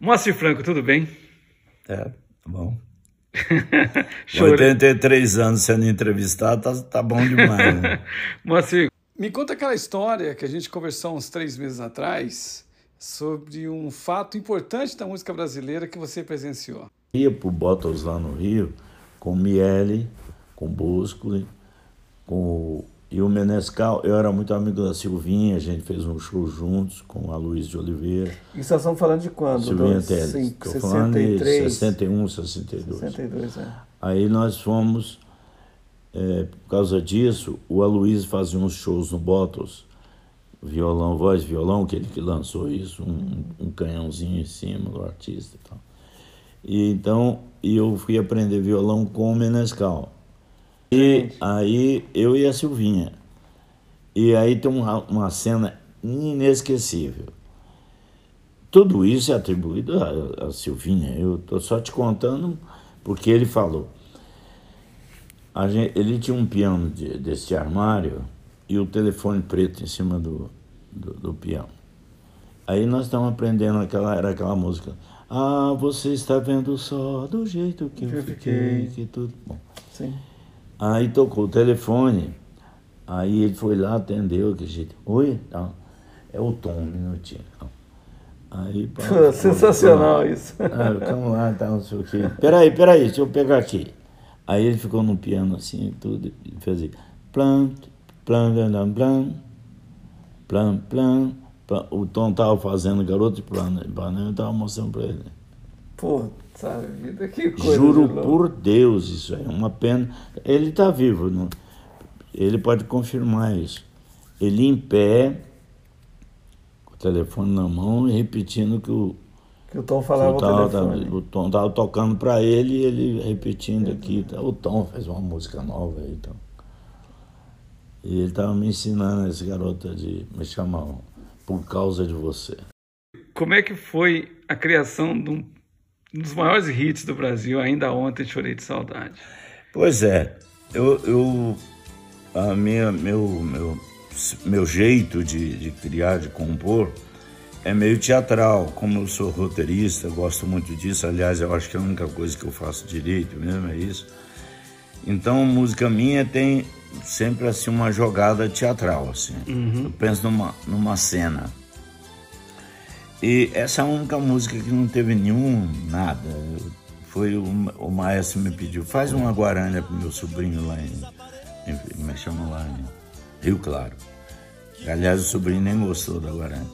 Moacir Franco, tudo bem? É, tá bom. 83 anos sendo entrevistado, tá, tá bom demais, né? Moacir, me conta aquela história que a gente conversou uns três meses atrás sobre um fato importante da música brasileira que você presenciou. Ia pro Bottles lá no Rio com Miele, com Bosco, com e o Menescal, eu era muito amigo da Silvinha, a gente fez um show juntos com a Luiz de Oliveira. E vocês estão falando de quando? Silvinha Teles. Estou falando de 61, 62. 62, é. Aí nós fomos, é, por causa disso, o Aloysio fazia uns shows no Bottles, violão, voz, violão, que ele que lançou isso, um, um canhãozinho em cima do artista e tal. E então, eu fui aprender violão com o Menescal. E aí eu e a Silvinha. E aí tem uma, uma cena inesquecível. Tudo isso é atribuído a, a Silvinha. Eu estou só te contando porque ele falou. Gente, ele tinha um piano de, desse armário e o telefone preto em cima do, do, do piano. Aí nós estamos aprendendo aquela, era aquela música. Ah, você está vendo só do jeito que eu, eu fiquei, fiquei, que tudo bom. Sim. Aí tocou o telefone, aí ele foi lá, atendeu, que jeito. Oi? Não. É o Tom, um minutinho. Aí, pá, Sensacional isso. Ah, calma lá, tá, não sei o quê. Peraí, peraí, deixa eu pegar aqui. Aí ele ficou no piano assim, tudo, e fez assim. Plan, plan, plan, plan, plan, plan, plan. O Tom tava fazendo garoto de plano, eu tava mostrando pra ele. Sabe, vida, que coisa. Juro por Deus, isso é uma pena. Ele está vivo, não? ele pode confirmar isso. Ele em pé, com o telefone na mão, repetindo que o. Que o Tom falava o, tava, o Tom estava tocando para ele e ele repetindo é. aqui. Tá? O Tom fez uma música nova aí, então. E ele estava me ensinando, esse garoto de me chamar por causa de você. Como é que foi a criação de um um dos maiores hits do Brasil, ainda ontem chorei de saudade. Pois é, eu, eu a minha, meu, meu, meu jeito de, de criar, de compor, é meio teatral. Como eu sou roteirista, gosto muito disso. Aliás, eu acho que é a única coisa que eu faço direito mesmo é isso. Então, música minha tem sempre assim uma jogada teatral, assim. Uhum. Eu penso numa, numa cena. E essa é a única música que não teve nenhum nada. Foi o, o maestro me pediu, faz uma guarana pro meu sobrinho lá em, em me chama lá em Rio Claro. Aliás, o sobrinho nem gostou da guarana.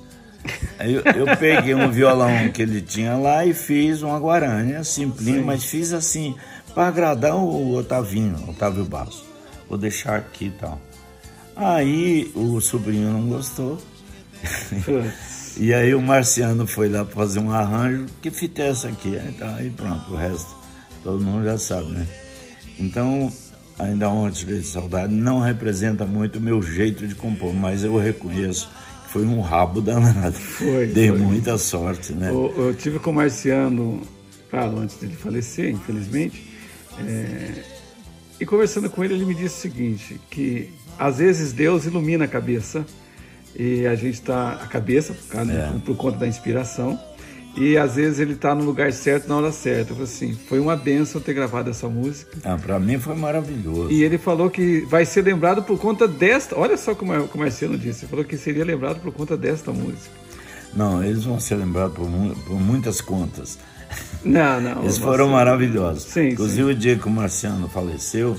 Aí eu, eu, peguei um violão que ele tinha lá e fiz uma guarana, simplinho, mas fiz assim, para agradar o Otavinho, Otávio Basso. Vou deixar aqui e tal. Aí o sobrinho não gostou. E aí o Marciano foi lá fazer um arranjo, que fita é essa aqui? Então, aí pronto, o resto todo mundo já sabe, né? Então, ainda ontem de saudade não representa muito o meu jeito de compor, mas eu reconheço que foi um rabo danado. Foi. Dei foi. muita sorte, né? Eu, eu, tive com o Marciano, claro, antes dele falecer, infelizmente, é... e conversando com ele, ele me disse o seguinte, que às vezes Deus ilumina a cabeça e a gente está a cabeça por, causa, é. por, conta da inspiração e às vezes ele está no lugar certo na hora certa. Eu assim, foi uma benção ter gravado essa música. Ah, para mim foi maravilhoso. E ele falou que vai ser lembrado por conta desta. Olha só como o Marcelo disse. Ele falou que seria lembrado por conta desta música. Não, eles vão ser lembrados por, por muitas contas. Não, não. eles foram maravilhosos. Sim, Inclusive sim. o dia que o Marciano faleceu,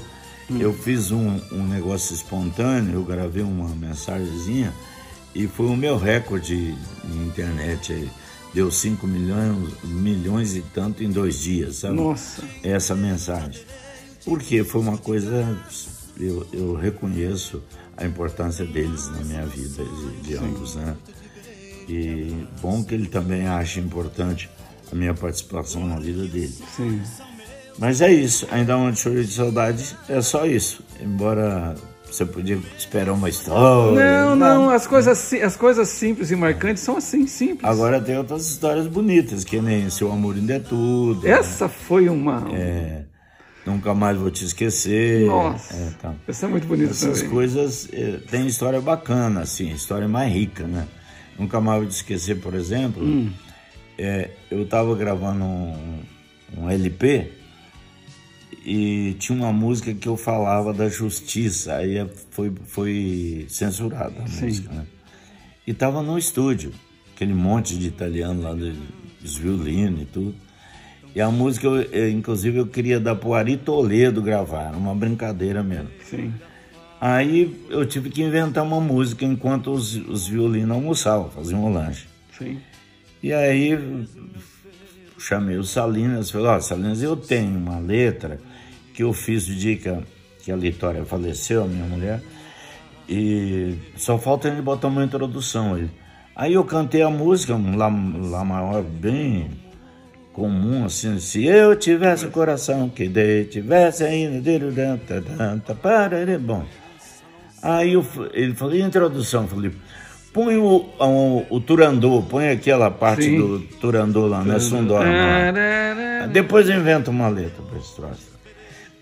hum. eu fiz um, um negócio espontâneo. Eu gravei uma mensagenzinha e foi o meu recorde na internet. Deu 5 milhões, milhões e tanto em dois dias, sabe? Nossa! Essa mensagem. Porque foi uma coisa. Eu, eu reconheço a importância deles na minha vida, de, de ambos, né? E bom que ele também acha importante a minha participação na vida dele. Sim. Mas é isso, ainda onde chorei de saudade, é só isso. Embora você podia esperar uma história. Não, não, as coisas, as coisas simples e marcantes são assim, simples. Agora tem outras histórias bonitas, que nem Seu Amor Ainda é Tudo. Né? Essa né? foi uma. É, Nunca Mais Vou Te Esquecer. Nossa, é, tá. essa é muito bonita Essas também. coisas é, tem história bacana, assim, história mais rica, né? Nunca Mais Vou Te Esquecer, por exemplo, hum. é, eu estava gravando um, um LP e tinha uma música que eu falava da justiça, aí foi, foi censurada a Sim. música, né? E tava no estúdio, aquele monte de italiano lá, dos violinos e tudo. E a música, eu, inclusive, eu queria dar pro Ari Toledo gravar, era uma brincadeira mesmo. Sim. Aí eu tive que inventar uma música enquanto os, os violinos almoçavam, faziam um lanche. Sim. E aí chamei o Salinas, falei, ó, Salinas, eu tenho uma letra que eu fiz o dia que a, que a Litória faleceu, a minha mulher, e só falta ele botar uma introdução aí. Aí eu cantei a música, um lá, lá maior, bem comum, assim, se eu tivesse o coração que dei, tivesse ainda, tanta, parará, bom. Aí eu ele falou, e introdução? Falei, põe o, o, o Turandô, põe aquela parte Sim. do Turandô lá, né? Sundora. Depois eu invento uma letra para esse troço.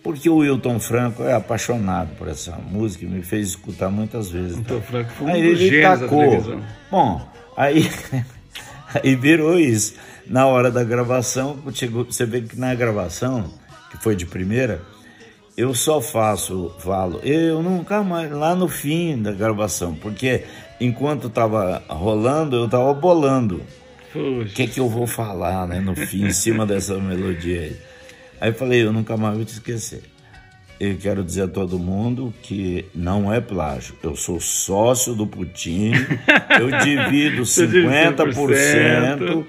Porque o Wilton Franco é apaixonado por essa música e me fez escutar muitas vezes. Então, Franco foi um Aí ele tacou. Bom, aí, aí virou isso. Na hora da gravação, chegou, você vê que na gravação, que foi de primeira, eu só faço, falo, eu nunca mais, lá no fim da gravação, porque enquanto estava rolando, eu estava bolando o que, que eu vou falar né, no fim, em cima dessa melodia aí. Aí eu falei, eu nunca mais vou te esquecer. Eu quero dizer a todo mundo que não é plágio. Eu sou sócio do Putin, eu divido Você divide 50%.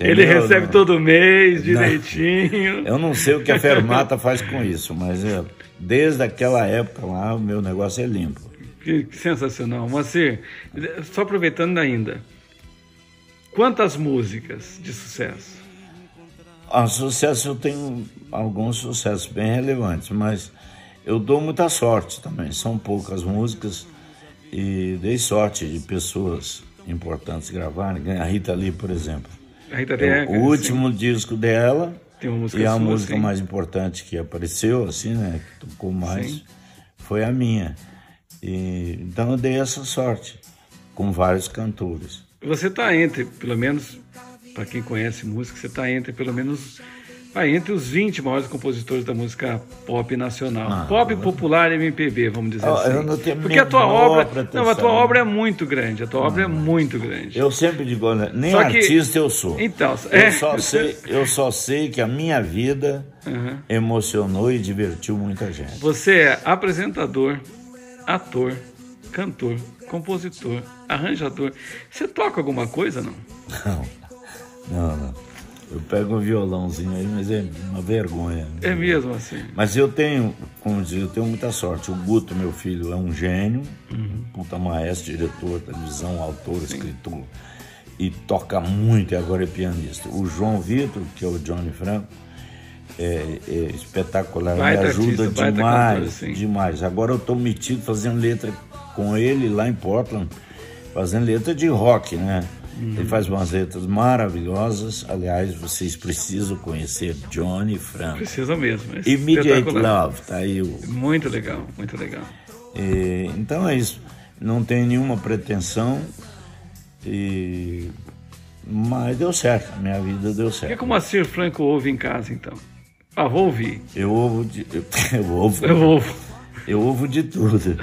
Ele entendeu? recebe Não- todo mês, direitinho. Eu não sei o que a Fermata faz com isso, mas é, desde aquela época lá, o meu negócio é limpo. Que, que sensacional. Moacir, só aproveitando ainda. Quantas músicas de sucesso? A sucesso eu tenho alguns sucessos bem relevantes, mas eu dou muita sorte também. São poucas músicas e dei sorte de pessoas importantes gravarem. A Rita Lee, por exemplo. A Rita É Lee, o último disco dela e a sua, música sim. mais importante que apareceu, assim, né? Que tocou mais, Sim. foi a minha. E, então eu dei essa sorte com vários cantores. Você está entre, pelo menos, para quem conhece música, você está entre, pelo menos, vai, entre os 20 maiores compositores da música pop nacional. Ah, pop popular MPB, vamos dizer Eu- assim. eu não tenho Porque a tua obra. pretensão. Não, a tua obra é muito grande. A tua obra é muito grande. Eu sempre digo, olha, nem Só que- artista eu sou. Então, eu, é, só sei, eu só sei que a minha vida Uhum. emocionou e divertiu muita gente. Você é apresentador, ator, cantor, compositor, arranjador. Você toca alguma coisa, não? Não, não, não. Eu pego um violãozinho aí, mas é uma vergonha. É mesmo assim. Mas eu tenho, como dizer, eu tenho muita sorte. O Guto, meu filho, é um gênio, Uhum. puta maestro, diretor, televisão, autor, escritor. E toca muito e agora é pianista. O João Vitor, que é o Johnny Franco, é, é espetacular, Baita me ajuda artista, demais, cantor, sim. demais. Agora eu estou metido fazendo letra com ele lá em Portland, fazendo letra de rock, né? Uhum. Ele faz umas letras maravilhosas. Aliás, vocês precisam conhecer Johnny Franco. Precisa mesmo. é Immediate. Love, tá aí o. Muito legal, muito legal. E, então é isso. Não tenho nenhuma pretensão. E, mas deu certo, a minha vida deu O que, certo. que o Moacir Franco ouve em casa, então? Ah, vou ouvir. Eu ouvo de, eu ouvo, Eu ouvo. Eu ouvo de tudo,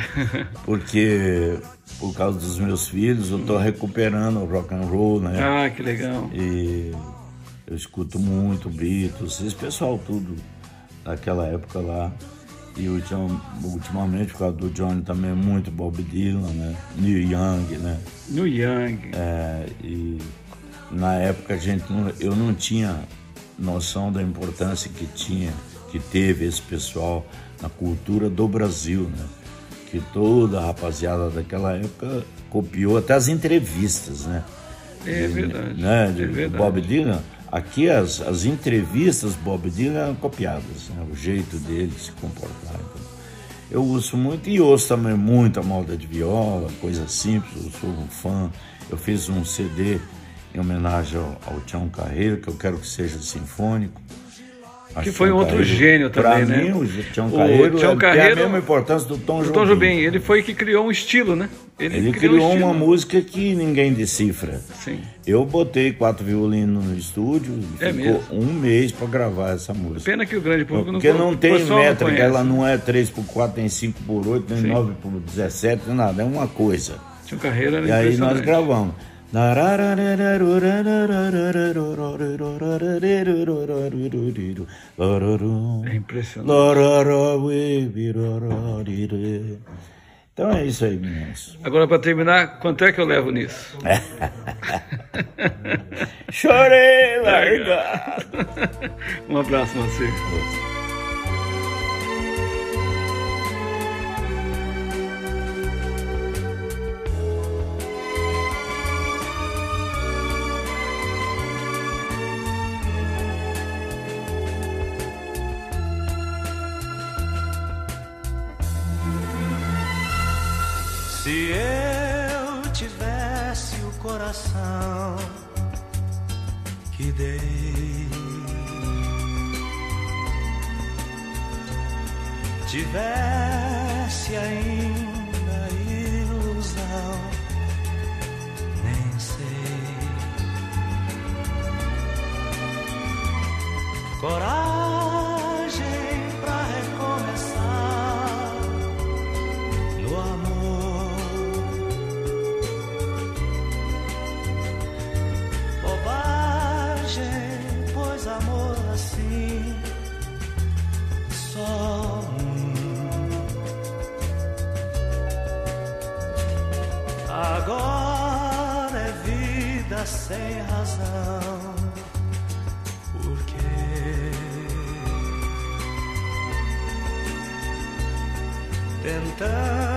porque por causa dos meus filhos eu tô recuperando o rock and roll, né? Ah, que legal. E eu escuto muito Beatles, esse pessoal tudo daquela época lá. E ultim- ultimamente, por causa do Johnny também, muito Bob Dylan, né? Neil Young, né? No Young. É, e na época a gente não- eu não tinha noção da importância que tinha, que teve esse pessoal na cultura do Brasil, né? Que toda a rapaziada daquela época copiou até as entrevistas, né? É De- verdade. Né, de é verdade. Bob Dylan. Aqui as, as entrevistas Bob Dylan eram copiadas, né? o jeito dele de se comportar. Então, eu uso muito e ouço também muita moda de viola, coisa simples, eu sou um fã. Eu fiz um CD em homenagem ao, ao Tião Carreiro, que eu quero que seja sinfônico. Acho Que foi um outro Carreiro- gênio também, pra né? mim, o Tião O Carreiro, Tião é- Carreiro- tem a mesma importância do Tom O Jobim. Tom Jobim, ele foi que criou um estilo, né? Ele um criou estilo. uma música que ninguém decifra. Sim. Eu botei quatro violinos no estúdio e É ficou mesmo? um mês para gravar essa música. Pena que o grande público Porque não não tem o métrica, conhece. ela não é 3 por 4, nem 5 por 8, nem Sim. 9 por 17, nem nada, é uma coisa. Tinha um carreira era E aí nós gravamos. É impressionante. Então é isso aí, meninos. Agora, para terminar, quanto é que eu levo nisso? Chorei, larga! Um abraço, Marcelo. Coração que dei, tivesse ainda ilusão, nem sei. Coragem assim só. Agora é vida sem razão. Por quê? Tentando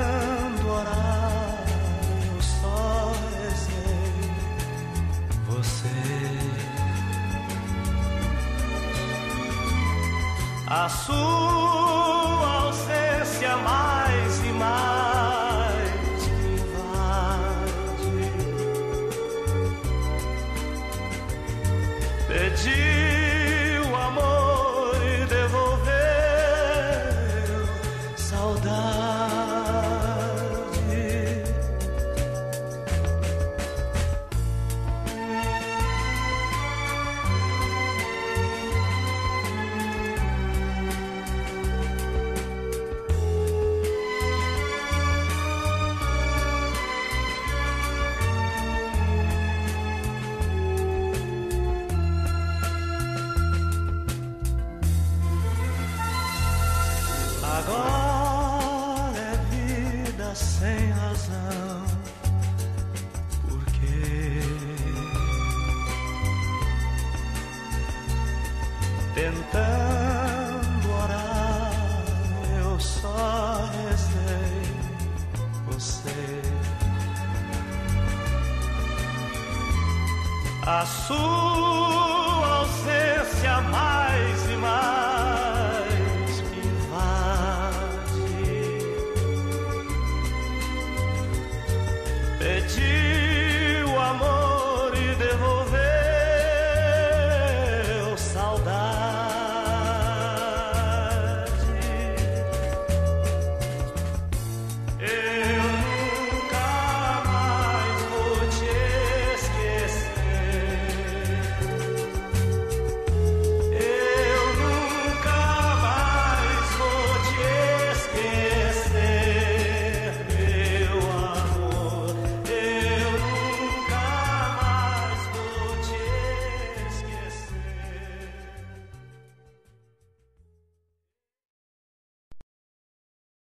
A sua ausência mais e mais me invade. Pediu amor e devolveu saudade. a sua ausência mais e mais.